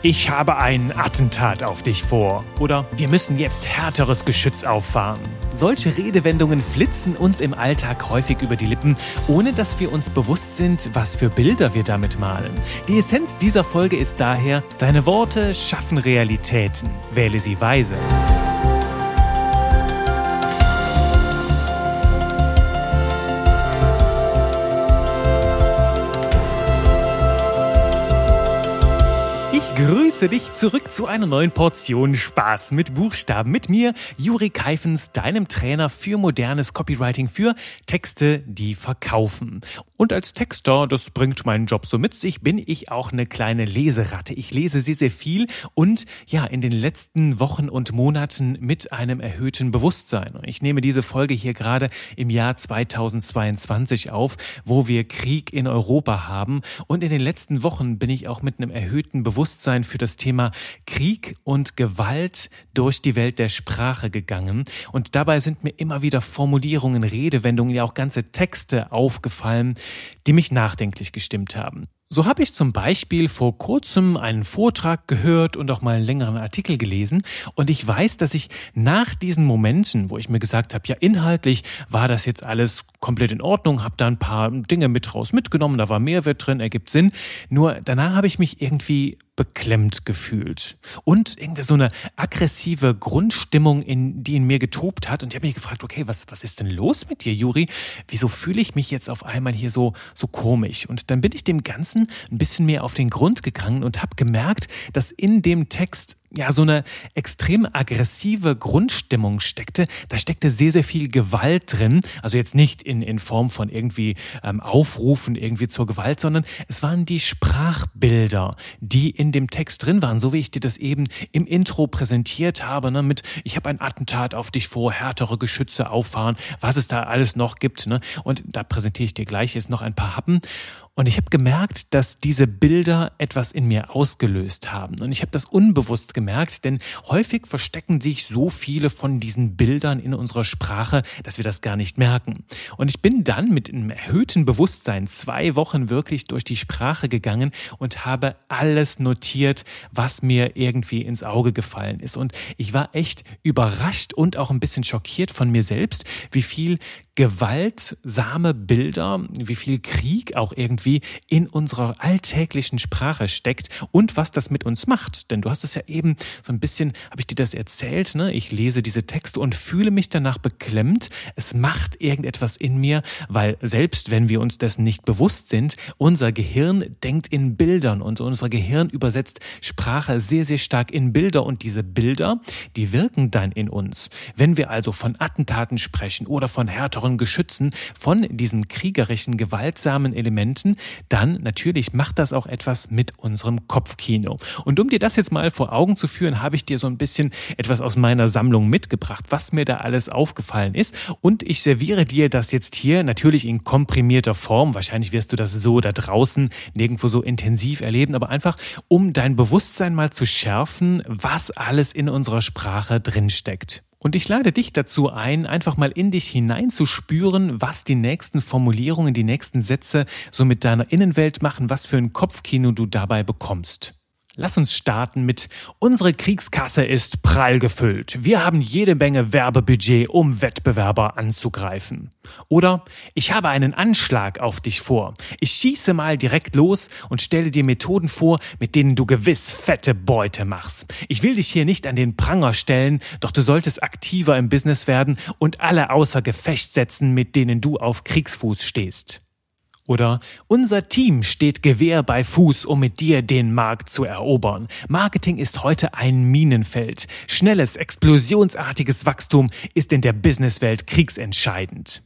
Ich habe ein Attentat auf dich vor. Oder wir müssen jetzt härteres Geschütz auffahren. Solche Redewendungen flitzen uns im Alltag häufig über die Lippen, ohne dass wir uns bewusst sind, was für Bilder wir damit malen. Die Essenz dieser Folge ist daher, deine Worte schaffen Realitäten. Wähle sie weise. Grüße dich zurück zu einer neuen Portion Spaß mit Buchstaben. Mit mir, Juri Keifens, deinem Trainer für modernes Copywriting für Texte, die verkaufen. Und als Texter, das bringt meinen Job so mit sich, bin ich auch eine kleine Leseratte. Ich lese sehr, sehr viel und ja, in den letzten Wochen und Monaten mit einem erhöhten Bewusstsein. Ich nehme diese Folge hier gerade im Jahr 2022 auf, wo wir Krieg in Europa haben. Und in den letzten Wochen bin ich auch mit einem erhöhten Bewusstsein für das das Thema Krieg und Gewalt durch die Welt der Sprache gegangen. Und dabei sind mir immer wieder Formulierungen, Redewendungen, ja auch ganze Texte aufgefallen, die mich nachdenklich gestimmt haben. So habe ich zum Beispiel vor kurzem einen Vortrag gehört und auch mal einen längeren Artikel gelesen und ich weiß, dass ich nach diesen Momenten, wo ich mir gesagt habe, ja inhaltlich war das jetzt alles komplett in Ordnung, habe da ein paar Dinge mit raus mitgenommen, da war Mehrwert drin, ergibt Sinn, nur danach habe ich mich irgendwie beklemmt gefühlt und irgendwie so eine aggressive Grundstimmung, in, die in mir getobt hat und ich habe mich gefragt, okay, was was ist denn los mit dir, Juri? Wieso fühle ich mich jetzt auf einmal hier so so komisch? Und dann bin ich dem ganzen Ganzen ein bisschen mehr auf den Grund gegangen und habe gemerkt, dass in dem Text ja so eine extrem aggressive Grundstimmung steckte. Da steckte sehr, sehr viel Gewalt drin. Also jetzt nicht in, in Form von irgendwie ähm, Aufrufen irgendwie zur Gewalt, sondern es waren die Sprachbilder, die in dem Text drin waren, so wie ich dir das eben im Intro präsentiert habe, ne, mit ich habe ein Attentat auf dich vor, härtere Geschütze auffahren, was es da alles noch gibt. Ne? Und da präsentiere ich dir gleich jetzt noch ein paar Happen. Und ich habe gemerkt, dass diese Bilder etwas in mir ausgelöst haben. Und ich habe das unbewusst gemerkt, denn häufig verstecken sich so viele von diesen Bildern in unserer Sprache, dass wir das gar nicht merken. Und ich bin dann mit einem erhöhten Bewusstsein zwei Wochen wirklich durch die Sprache gegangen und habe alles notiert, was mir irgendwie ins Auge gefallen ist. Und ich war echt überrascht und auch ein bisschen schockiert von mir selbst, wie viel gewaltsame Bilder, wie viel Krieg auch irgendwie in unserer alltäglichen Sprache steckt und was das mit uns macht. Denn du hast es ja eben so ein bisschen, habe ich dir das erzählt, ne? Ich lese diese Texte und fühle mich danach beklemmt. Es macht irgendetwas in mir, weil selbst wenn wir uns dessen nicht bewusst sind, unser Gehirn denkt in Bildern und unser Gehirn übersetzt Sprache sehr, sehr stark in Bilder und diese Bilder, die wirken dann in uns. Wenn wir also von Attentaten sprechen oder von härteren unseren Geschützen von diesen kriegerischen, gewaltsamen Elementen, dann natürlich macht das auch etwas mit unserem Kopfkino. Und um dir das jetzt mal vor Augen zu führen, habe ich dir so ein bisschen etwas aus meiner Sammlung mitgebracht, was mir da alles aufgefallen ist. Und ich serviere dir das jetzt hier natürlich in komprimierter Form. Wahrscheinlich wirst du das so da draußen nirgendwo so intensiv erleben, aber einfach um dein Bewusstsein mal zu schärfen, was alles in unserer Sprache drinsteckt. Und ich lade dich dazu ein, einfach mal in dich hineinzuspüren, was die nächsten Formulierungen, die nächsten Sätze so mit deiner Innenwelt machen, was für ein Kopfkino du dabei bekommst. Lass uns starten mit Unsere Kriegskasse ist prall gefüllt. Wir haben jede Menge Werbebudget, um Wettbewerber anzugreifen. Oder Ich habe einen Anschlag auf dich vor. Ich schieße mal direkt los und stelle dir Methoden vor, mit denen du gewiss fette Beute machst. Ich will dich hier nicht an den Pranger stellen, doch du solltest aktiver im Business werden und alle außer Gefecht setzen, mit denen du auf Kriegsfuß stehst. Oder unser Team steht Gewehr bei Fuß, um mit dir den Markt zu erobern. Marketing ist heute ein Minenfeld. Schnelles, explosionsartiges Wachstum ist in der Businesswelt kriegsentscheidend.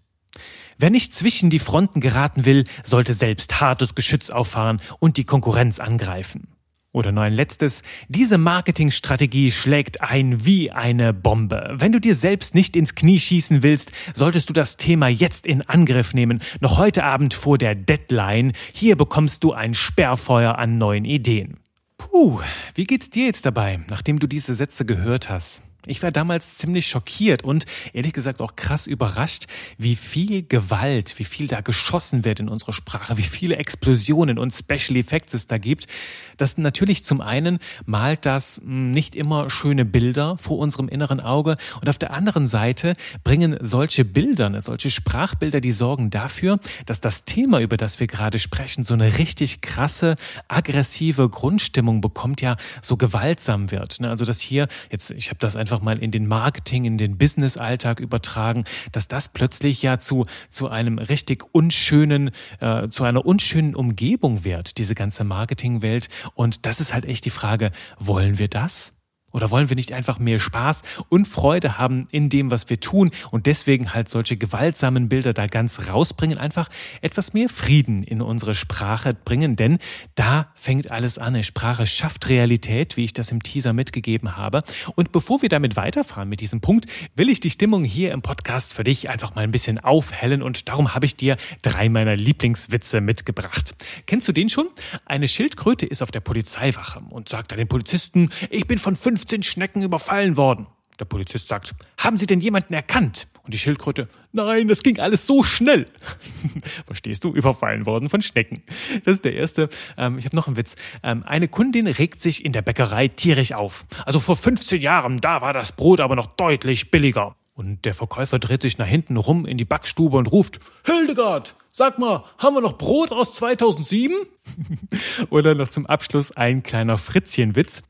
Wer nicht zwischen die Fronten geraten will, sollte selbst hartes Geschütz auffahren und die Konkurrenz angreifen. Oder nur ein letztes. Diese Marketingstrategie schlägt ein wie eine Bombe. Wenn du dir selbst nicht ins Knie schießen willst, solltest du das Thema jetzt in Angriff nehmen. Noch heute Abend vor der Deadline. Hier bekommst du ein Sperrfeuer an neuen Ideen. Puh, wie geht's dir jetzt dabei, nachdem du diese Sätze gehört hast? Ich war damals ziemlich schockiert und ehrlich gesagt auch krass überrascht, wie viel Gewalt, wie viel da geschossen wird in unserer Sprache, wie viele Explosionen und Special Effects es da gibt. Das natürlich zum einen malt das hm, nicht immer schöne Bilder vor unserem inneren Auge und auf der anderen Seite bringen solche Bilder, ne, solche Sprachbilder, die sorgen dafür, dass das Thema, über das wir gerade sprechen, so eine richtig krasse, aggressive Grundstimmung bekommt, ja so gewaltsam wird. Ne? Also das hier, jetzt, ich habe das einfach einfach mal in den Marketing, in den Business-Alltag übertragen, dass das plötzlich ja zu, zu einem richtig unschönen, äh, zu einer unschönen Umgebung wird, diese ganze Marketingwelt. Und das ist halt echt die Frage, wollen wir das? Oder wollen wir nicht einfach mehr Spaß und Freude haben in dem, was wir tun und deswegen halt solche gewaltsamen Bilder da ganz rausbringen, einfach etwas mehr Frieden in unsere Sprache bringen, denn da fängt alles an. Eine Sprache schafft Realität, wie ich das im Teaser mitgegeben habe. Und bevor wir damit weiterfahren mit diesem Punkt, will ich die Stimmung hier im Podcast für dich einfach mal ein bisschen aufhellen und darum habe ich dir drei meiner Lieblingswitze mitgebracht. Kennst du den schon? Eine Schildkröte ist auf der Polizeiwache und sagt an den Polizisten, ich bin von fünf 15 Schnecken überfallen worden. Der Polizist sagt, haben Sie denn jemanden erkannt? Und die Schildkröte, nein, das ging alles so schnell. Verstehst du? Überfallen worden von Schnecken. Das ist der erste. Ähm, ich habe noch einen Witz. Ähm, eine Kundin regt sich in der Bäckerei tierisch auf. Also vor 15 Jahren, da war das Brot aber noch deutlich billiger. Und der Verkäufer dreht sich nach hinten rum in die Backstube und ruft, Hildegard, sag mal, haben wir noch Brot aus 2007? Oder noch zum Abschluss ein kleiner Fritzchenwitz.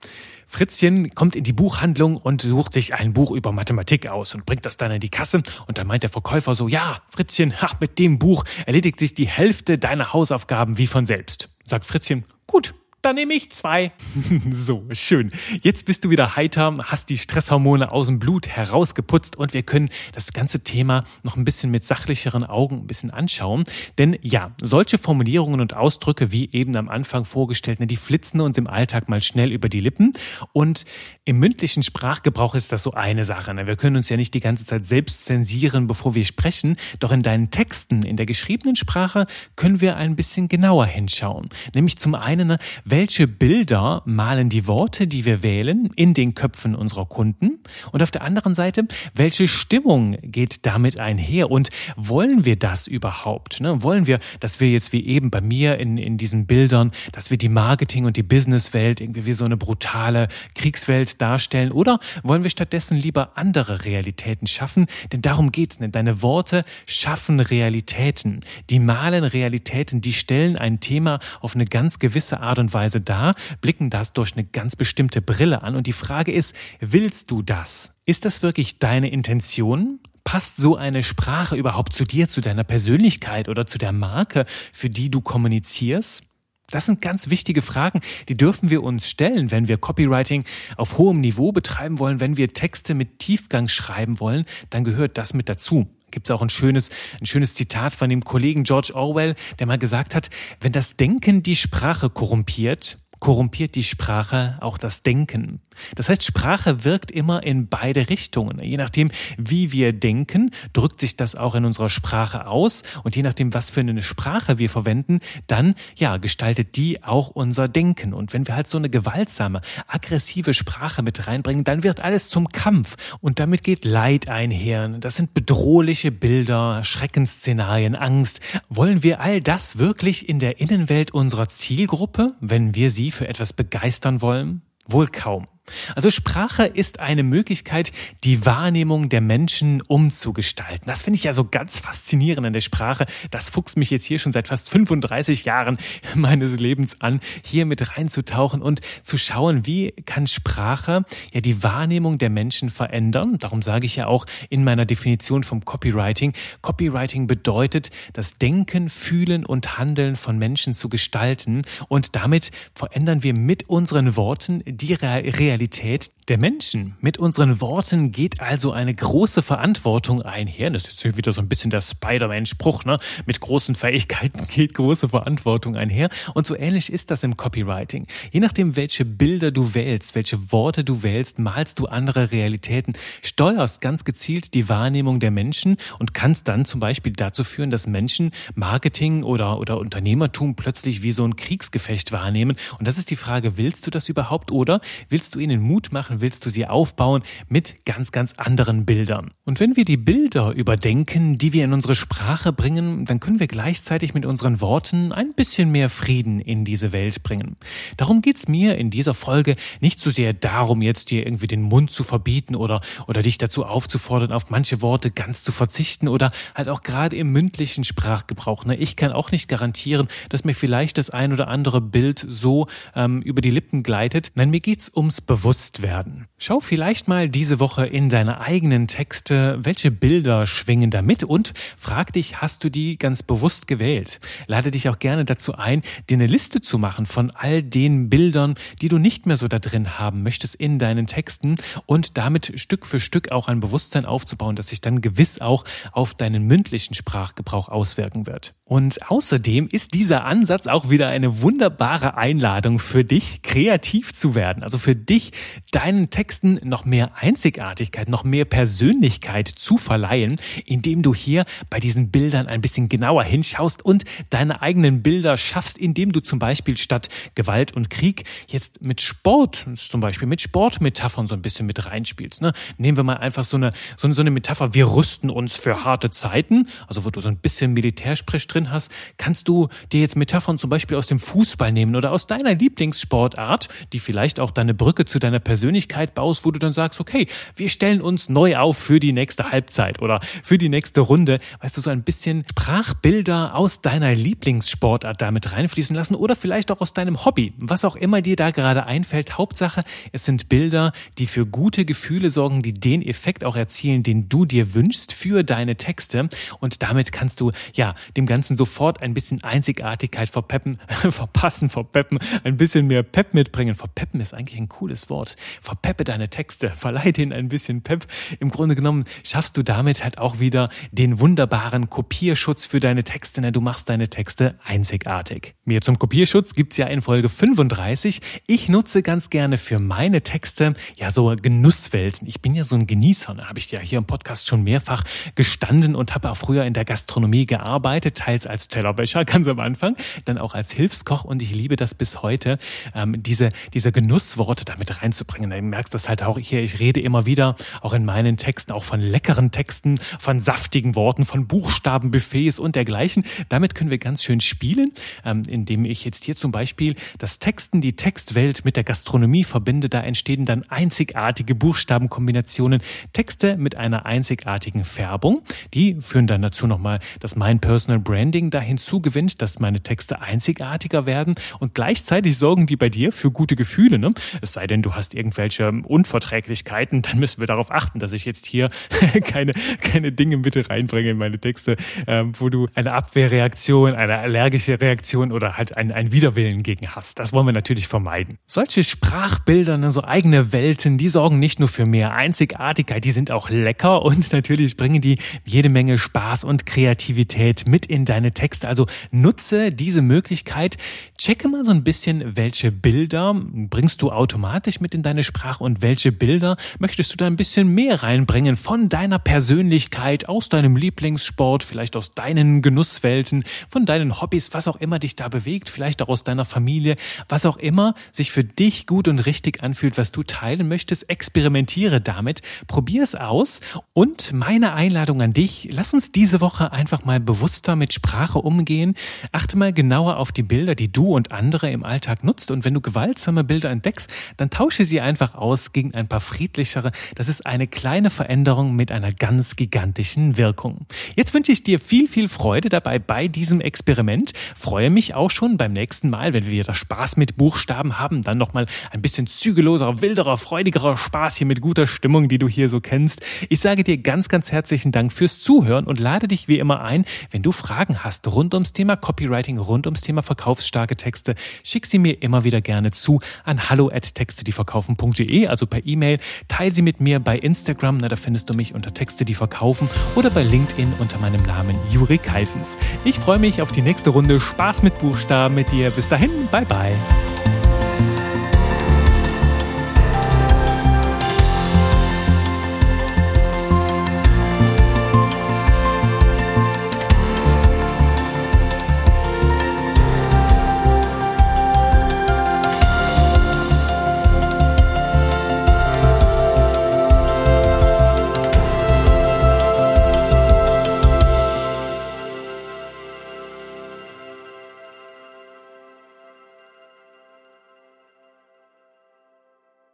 Fritzchen kommt in die Buchhandlung und sucht sich ein Buch über Mathematik aus und bringt das dann in die Kasse. Und dann meint der Verkäufer so, ja, Fritzchen, ach, mit dem Buch erledigt sich die Hälfte deiner Hausaufgaben wie von selbst. Sagt Fritzchen, gut, dann nehme ich zwei. so, schön. Jetzt bist du wieder heiter, hast die Stresshormone aus dem Blut herausgeputzt und wir können das ganze Thema noch ein bisschen mit sachlicheren Augen ein bisschen anschauen. Denn ja, solche Formulierungen und Ausdrücke, wie eben am Anfang vorgestellt, ne, die flitzen uns im Alltag mal schnell über die Lippen. Und im mündlichen Sprachgebrauch ist das so eine Sache. Ne? Wir können uns ja nicht die ganze Zeit selbst zensieren, bevor wir sprechen. Doch in deinen Texten, in der geschriebenen Sprache, können wir ein bisschen genauer hinschauen. Nämlich zum einen, ne, welche Bilder malen die Worte, die wir wählen, in den Köpfen unserer Kunden? Und auf der anderen Seite, welche Stimmung geht damit einher? Und wollen wir das überhaupt? Ne? Wollen wir, dass wir jetzt wie eben bei mir in, in diesen Bildern, dass wir die Marketing- und die Businesswelt irgendwie wie so eine brutale Kriegswelt darstellen? Oder wollen wir stattdessen lieber andere Realitäten schaffen? Denn darum geht's. Ne? Deine Worte schaffen Realitäten. Die malen Realitäten, die stellen ein Thema auf eine ganz gewisse Art und Weise Weise dar, blicken das durch eine ganz bestimmte Brille an und die Frage ist, willst du das? Ist das wirklich deine Intention? Passt so eine Sprache überhaupt zu dir, zu deiner Persönlichkeit oder zu der Marke, für die du kommunizierst? Das sind ganz wichtige Fragen, die dürfen wir uns stellen, wenn wir Copywriting auf hohem Niveau betreiben wollen, wenn wir Texte mit Tiefgang schreiben wollen, dann gehört das mit dazu gibt es auch ein schönes, ein schönes Zitat von dem Kollegen George Orwell, der mal gesagt hat, wenn das Denken die Sprache korrumpiert, korrumpiert die Sprache auch das Denken. Das heißt, Sprache wirkt immer in beide Richtungen. Je nachdem, wie wir denken, drückt sich das auch in unserer Sprache aus und je nachdem, was für eine Sprache wir verwenden, dann ja, gestaltet die auch unser Denken. Und wenn wir halt so eine gewaltsame, aggressive Sprache mit reinbringen, dann wird alles zum Kampf und damit geht Leid einher. Das sind bedrohliche Bilder, Schreckensszenarien, Angst. Wollen wir all das wirklich in der Innenwelt unserer Zielgruppe, wenn wir sie für etwas begeistern wollen? Wohl kaum. Also Sprache ist eine Möglichkeit, die Wahrnehmung der Menschen umzugestalten. Das finde ich ja so ganz faszinierend an der Sprache. Das fuchst mich jetzt hier schon seit fast 35 Jahren meines Lebens an, hier mit reinzutauchen und zu schauen, wie kann Sprache ja die Wahrnehmung der Menschen verändern. Darum sage ich ja auch in meiner Definition vom Copywriting, Copywriting bedeutet, das Denken, Fühlen und Handeln von Menschen zu gestalten und damit verändern wir mit unseren Worten die Realität Realität der Menschen. Mit unseren Worten geht also eine große Verantwortung einher. Das ist jetzt wieder so ein bisschen der Spider-Man-Spruch, ne? Mit großen Fähigkeiten geht große Verantwortung einher. Und so ähnlich ist das im Copywriting. Je nachdem, welche Bilder du wählst, welche Worte du wählst, malst du andere Realitäten, steuerst ganz gezielt die Wahrnehmung der Menschen und kannst dann zum Beispiel dazu führen, dass Menschen Marketing oder, oder Unternehmertum plötzlich wie so ein Kriegsgefecht wahrnehmen. Und das ist die Frage, willst du das überhaupt oder willst du ihnen Mut machen, willst du sie aufbauen mit ganz, ganz anderen Bildern. Und wenn wir die Bilder überdenken, die wir in unsere Sprache bringen, dann können wir gleichzeitig mit unseren Worten ein bisschen mehr Frieden in diese Welt bringen. Darum geht's mir in dieser Folge nicht so sehr darum, jetzt dir irgendwie den Mund zu verbieten oder, oder dich dazu aufzufordern, auf manche Worte ganz zu verzichten oder halt auch gerade im mündlichen Sprachgebrauch. Ne? Ich kann auch nicht garantieren, dass mir vielleicht das ein oder andere Bild so ähm, über die Lippen gleitet. Nein, mir geht's ums Bewusstwerden. Schau vielleicht mal diese Woche in deine eigenen Texte, welche Bilder schwingen damit und frag dich, hast du die ganz bewusst gewählt? Lade dich auch gerne dazu ein, dir eine Liste zu machen von all den Bildern, die du nicht mehr so da drin haben möchtest in deinen Texten und damit Stück für Stück auch ein Bewusstsein aufzubauen, das sich dann gewiss auch auf deinen mündlichen Sprachgebrauch auswirken wird. Und außerdem ist dieser Ansatz auch wieder eine wunderbare Einladung für dich, kreativ zu werden. Also für dich, deinen Texten noch mehr Einzigartigkeit, noch mehr Persönlichkeit zu verleihen, indem du hier bei diesen Bildern ein bisschen genauer hinschaust und deine eigenen Bilder schaffst, indem du zum Beispiel statt Gewalt und Krieg jetzt mit Sport, zum Beispiel mit Sportmetaphern so ein bisschen mit reinspielst. Ne? Nehmen wir mal einfach so eine, so eine Metapher, wir rüsten uns für harte Zeiten, also wo du so ein bisschen Militärsprech drin hast, kannst du dir jetzt Metaphern zum Beispiel aus dem Fußball nehmen oder aus deiner Lieblingssportart, die vielleicht auch deine Brücke zu deiner Persönlichkeit baust, wo du dann sagst, okay, wir stellen uns neu auf für die nächste Halbzeit oder für die nächste Runde. Weißt du, so ein bisschen Sprachbilder aus deiner Lieblingssportart damit reinfließen lassen oder vielleicht auch aus deinem Hobby, was auch immer dir da gerade einfällt. Hauptsache, es sind Bilder, die für gute Gefühle sorgen, die den Effekt auch erzielen, den du dir wünschst für deine Texte. Und damit kannst du ja dem Ganzen sofort ein bisschen Einzigartigkeit verpeppen, verpassen, verpeppen, ein bisschen mehr Pep mitbringen. Verpeppen ist eigentlich ein cooles Wort. Verpeppe deine Texte, verleih denen ein bisschen Pep. Im Grunde genommen schaffst du damit halt auch wieder den wunderbaren Kopierschutz für deine Texte, denn du machst deine Texte einzigartig. Mehr zum Kopierschutz gibt's ja in Folge 35. Ich nutze ganz gerne für meine Texte ja so Genusswelten. Ich bin ja so ein Genießer, da habe ich ja hier im Podcast schon mehrfach gestanden und habe auch früher in der Gastronomie gearbeitet, teils als Tellerbecher ganz am Anfang, dann auch als Hilfskoch und ich liebe das bis heute, ähm, diese, diese Genussworte damit reinzubringen. Du merkst das halt auch hier, ich rede immer wieder, auch in meinen Texten, auch von leckeren Texten, von saftigen Worten, von Buchstabenbuffets und dergleichen. Damit können wir ganz schön spielen, ähm, indem ich jetzt hier zum Beispiel das Texten, die Textwelt mit der Gastronomie verbinde. Da entstehen dann einzigartige Buchstabenkombinationen, Texte mit einer einzigartigen Färbung. Die führen dann dazu nochmal, dass mein Personal Branding da hinzugewinnt, dass meine Texte einzigartiger werden und gleichzeitig sorgen die bei dir für gute Gefühle. Ne? Es sei denn, du hast irgendwelche Unverträglichkeiten, dann müssen wir darauf achten, dass ich jetzt hier keine, keine Dinge mit reinbringe in meine Texte, ähm, wo du eine Abwehrreaktion, eine allergische Reaktion oder halt einen, einen Widerwillen gegen hast. Das wollen wir natürlich vermeiden. Solche Sprachbilder, ne, so eigene Welten, die sorgen nicht nur für mehr Einzigartigkeit, die sind auch lecker und natürlich bringen die jede Menge Spaß und Kreativität mit in deine Texte. Also nutze diese Möglichkeit, checke mal so ein bisschen, welche Bilder bringst du automatisch mit in deine Sprache und welche Bilder möchtest du da ein bisschen mehr reinbringen von deiner Persönlichkeit, aus deinem Lieblingssport, vielleicht aus deinen Genusswelten, von deinen Hobbys, was auch immer dich da bewegt, vielleicht auch aus deiner Familie, was auch immer sich für dich gut und richtig anfühlt, was du teilen möchtest, experimentiere damit, probier es aus und meine Einladung an dich, lass uns diese Woche einfach mal bewusster mit Sprache umgehen, achte mal genauer auf die Bilder, die du und andere im Alltag nutzt und wenn du gewaltsame Bilder entdeckst, dann tausche sie einfach aus gegen ein paar friedlichere. Das ist eine kleine Veränderung mit einer ganz gigantischen Wirkung. Jetzt wünsche ich dir viel, viel Freude dabei bei diesem Experiment. Freue mich auch schon beim nächsten Mal, wenn wir wieder Spaß mit Buchstaben haben, dann nochmal ein bisschen zügelloser, wilderer, freudigerer Spaß hier mit guter Stimmung, die du hier so kennst. Ich sage dir ganz, ganz herzlichen Dank fürs Zuhören und lade dich wie immer ein, wenn du Fragen hast rund ums Thema Copywriting, rund ums Thema verkaufsstarke Texte, schick sie mir immer wieder gerne zu an hallo at texte, also per E-Mail. Teil sie mit mir bei Instagram, na, da findest du mich unter Texte, die verkaufen oder bei LinkedIn unter meinem Namen Juri Keifens. Ich freue mich auf die nächste Runde Spaß mit Buchstaben mit dir. Bis dahin, bye bye.